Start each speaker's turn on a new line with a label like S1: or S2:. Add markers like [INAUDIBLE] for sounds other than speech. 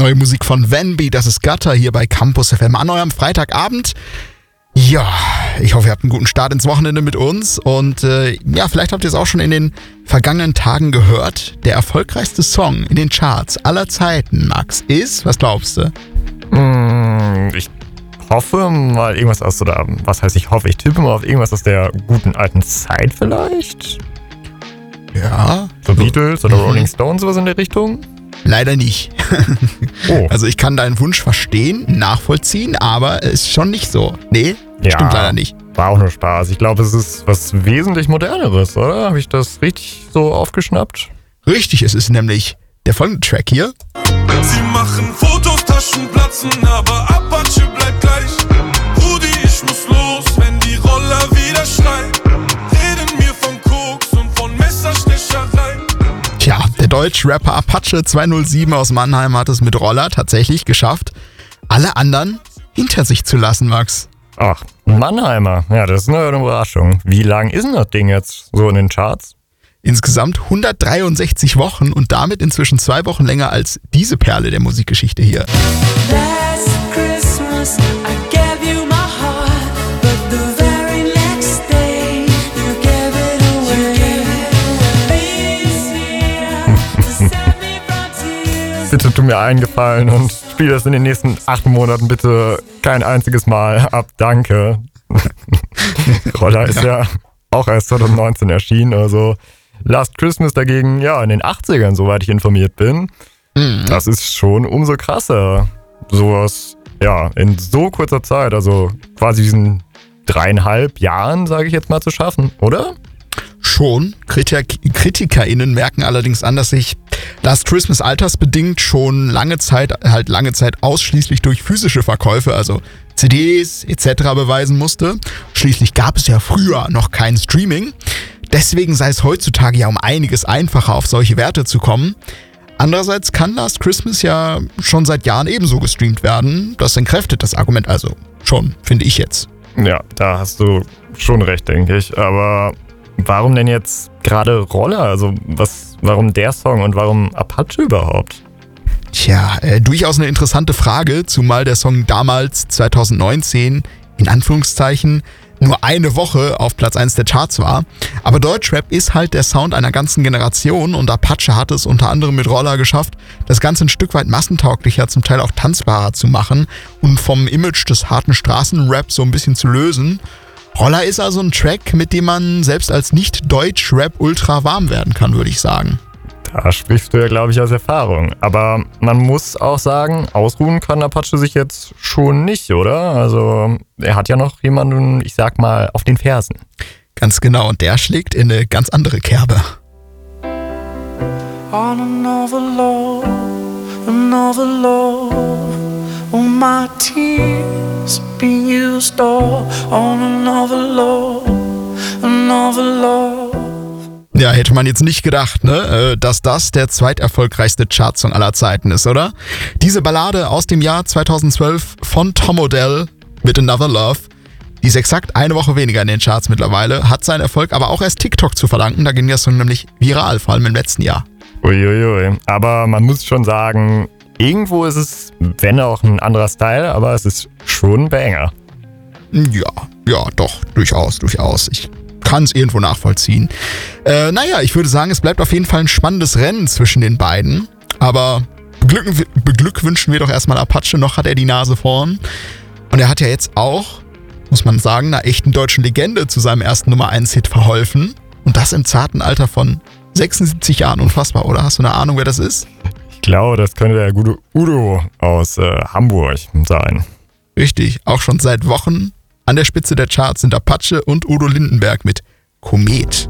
S1: Neue Musik von Venby, das ist Gutter hier bei Campus FM an eurem Freitagabend. Ja, ich hoffe, ihr habt einen guten Start ins Wochenende mit uns und äh, ja, vielleicht habt ihr es auch schon in den vergangenen Tagen gehört. Der erfolgreichste Song in den Charts aller Zeiten, Max, ist, was glaubst du?
S2: Mm, ich hoffe mal irgendwas aus, oder was heißt ich hoffe, ich tippe mal auf irgendwas aus der guten alten Zeit vielleicht.
S1: Ja.
S2: So Beatles oder. Rolling Stones, sowas in der Richtung?
S1: Leider nicht. oh. [LAUGHS] Also ich kann deinen Wunsch verstehen, nachvollziehen, aber es ist schon nicht so. Nee, ja, stimmt leider nicht.
S2: War auch nur Spaß. Ich glaube, es ist was wesentlich moderneres, oder? Habe ich das richtig so aufgeschnappt?
S1: Richtig, es ist nämlich der folgende Track hier.
S3: Sie machen Fotos, Taschen platzen, aber Apache bleibt gleich.
S1: Deutsch-Rapper Apache 207 aus Mannheim hat es mit Roller tatsächlich geschafft, alle anderen hinter sich zu lassen, Max.
S2: Ach, Mannheimer. Ja, das ist eine Überraschung. Wie lang ist denn das Ding jetzt so in den Charts?
S1: Insgesamt 163 Wochen und damit inzwischen zwei Wochen länger als diese Perle der Musikgeschichte hier. Last Christmas,
S2: bitte tu mir eingefallen und spiel das in den nächsten acht Monaten bitte kein einziges Mal ab. Danke. [LAUGHS] Roller ist ja. ja auch erst 2019 erschienen, also Last Christmas dagegen, ja, in den 80ern, soweit ich informiert bin. Mhm. Das ist schon umso krasser. Sowas, ja, in so kurzer Zeit, also quasi diesen dreieinhalb Jahren, sage ich jetzt mal, zu schaffen, oder?
S1: Schon. Kritik KritikerInnen merken allerdings an, dass sich Last Christmas altersbedingt schon lange Zeit, halt lange Zeit ausschließlich durch physische Verkäufe, also CDs etc. beweisen musste. Schließlich gab es ja früher noch kein Streaming. Deswegen sei es heutzutage ja um einiges einfacher, auf solche Werte zu kommen. Andererseits kann Last Christmas ja schon seit Jahren ebenso gestreamt werden. Das entkräftet das Argument also schon, finde ich jetzt.
S2: Ja, da hast du schon recht, denke ich. Aber Warum denn jetzt gerade Roller? Also was, warum der Song und warum Apache überhaupt?
S1: Tja, äh, durchaus eine interessante Frage, zumal der Song damals 2019 in Anführungszeichen nur eine Woche auf Platz 1 der Charts war. Aber Deutschrap ist halt der Sound einer ganzen Generation und Apache hat es unter anderem mit Roller geschafft, das Ganze ein Stück weit massentauglicher, zum Teil auch tanzbarer zu machen und vom Image des harten Straßenrap so ein bisschen zu lösen. Roller ist also ein Track, mit dem man selbst als Nicht-Deutsch-Rap ultra warm werden kann, würde ich sagen.
S2: Da sprichst du ja, glaube ich, aus Erfahrung. Aber man muss auch sagen, ausruhen kann Apache sich jetzt schon nicht, oder? Also er hat ja noch jemanden, ich sag mal, auf den Fersen.
S1: Ganz genau, und der schlägt in eine ganz andere Kerbe. On another love, another love, oh my tears be all on another love, another love. Ja, hätte man jetzt nicht gedacht, ne, äh, dass das der zweiterfolgreichste Chartsong aller Zeiten ist, oder? Diese Ballade aus dem Jahr 2012 von Tom Odell mit Another Love, die ist exakt eine Woche weniger in den Charts mittlerweile, hat seinen Erfolg aber auch erst TikTok zu verdanken, da ging der Song nämlich viral, vor allem im letzten Jahr.
S2: Uiuiui, aber man muss schon sagen, irgendwo ist es, wenn auch ein anderer Style, aber es ist schon Banger.
S1: Ja, ja, doch, durchaus, durchaus. Ich kann es irgendwo nachvollziehen. Äh, naja, ich würde sagen, es bleibt auf jeden Fall ein spannendes Rennen zwischen den beiden. Aber beglückwünschen wir doch erstmal Apache, noch hat er die Nase vorn. Und er hat ja jetzt auch, muss man sagen, einer echten deutschen Legende zu seinem ersten Nummer 1 Hit verholfen. Und das im zarten Alter von 76 Jahren. Unfassbar, oder? Hast du eine Ahnung, wer das ist?
S2: Ich glaube, das könnte der gute Udo aus äh, Hamburg sein.
S1: Richtig, auch schon seit Wochen an der Spitze der Charts sind Apache und Udo Lindenberg mit Komet.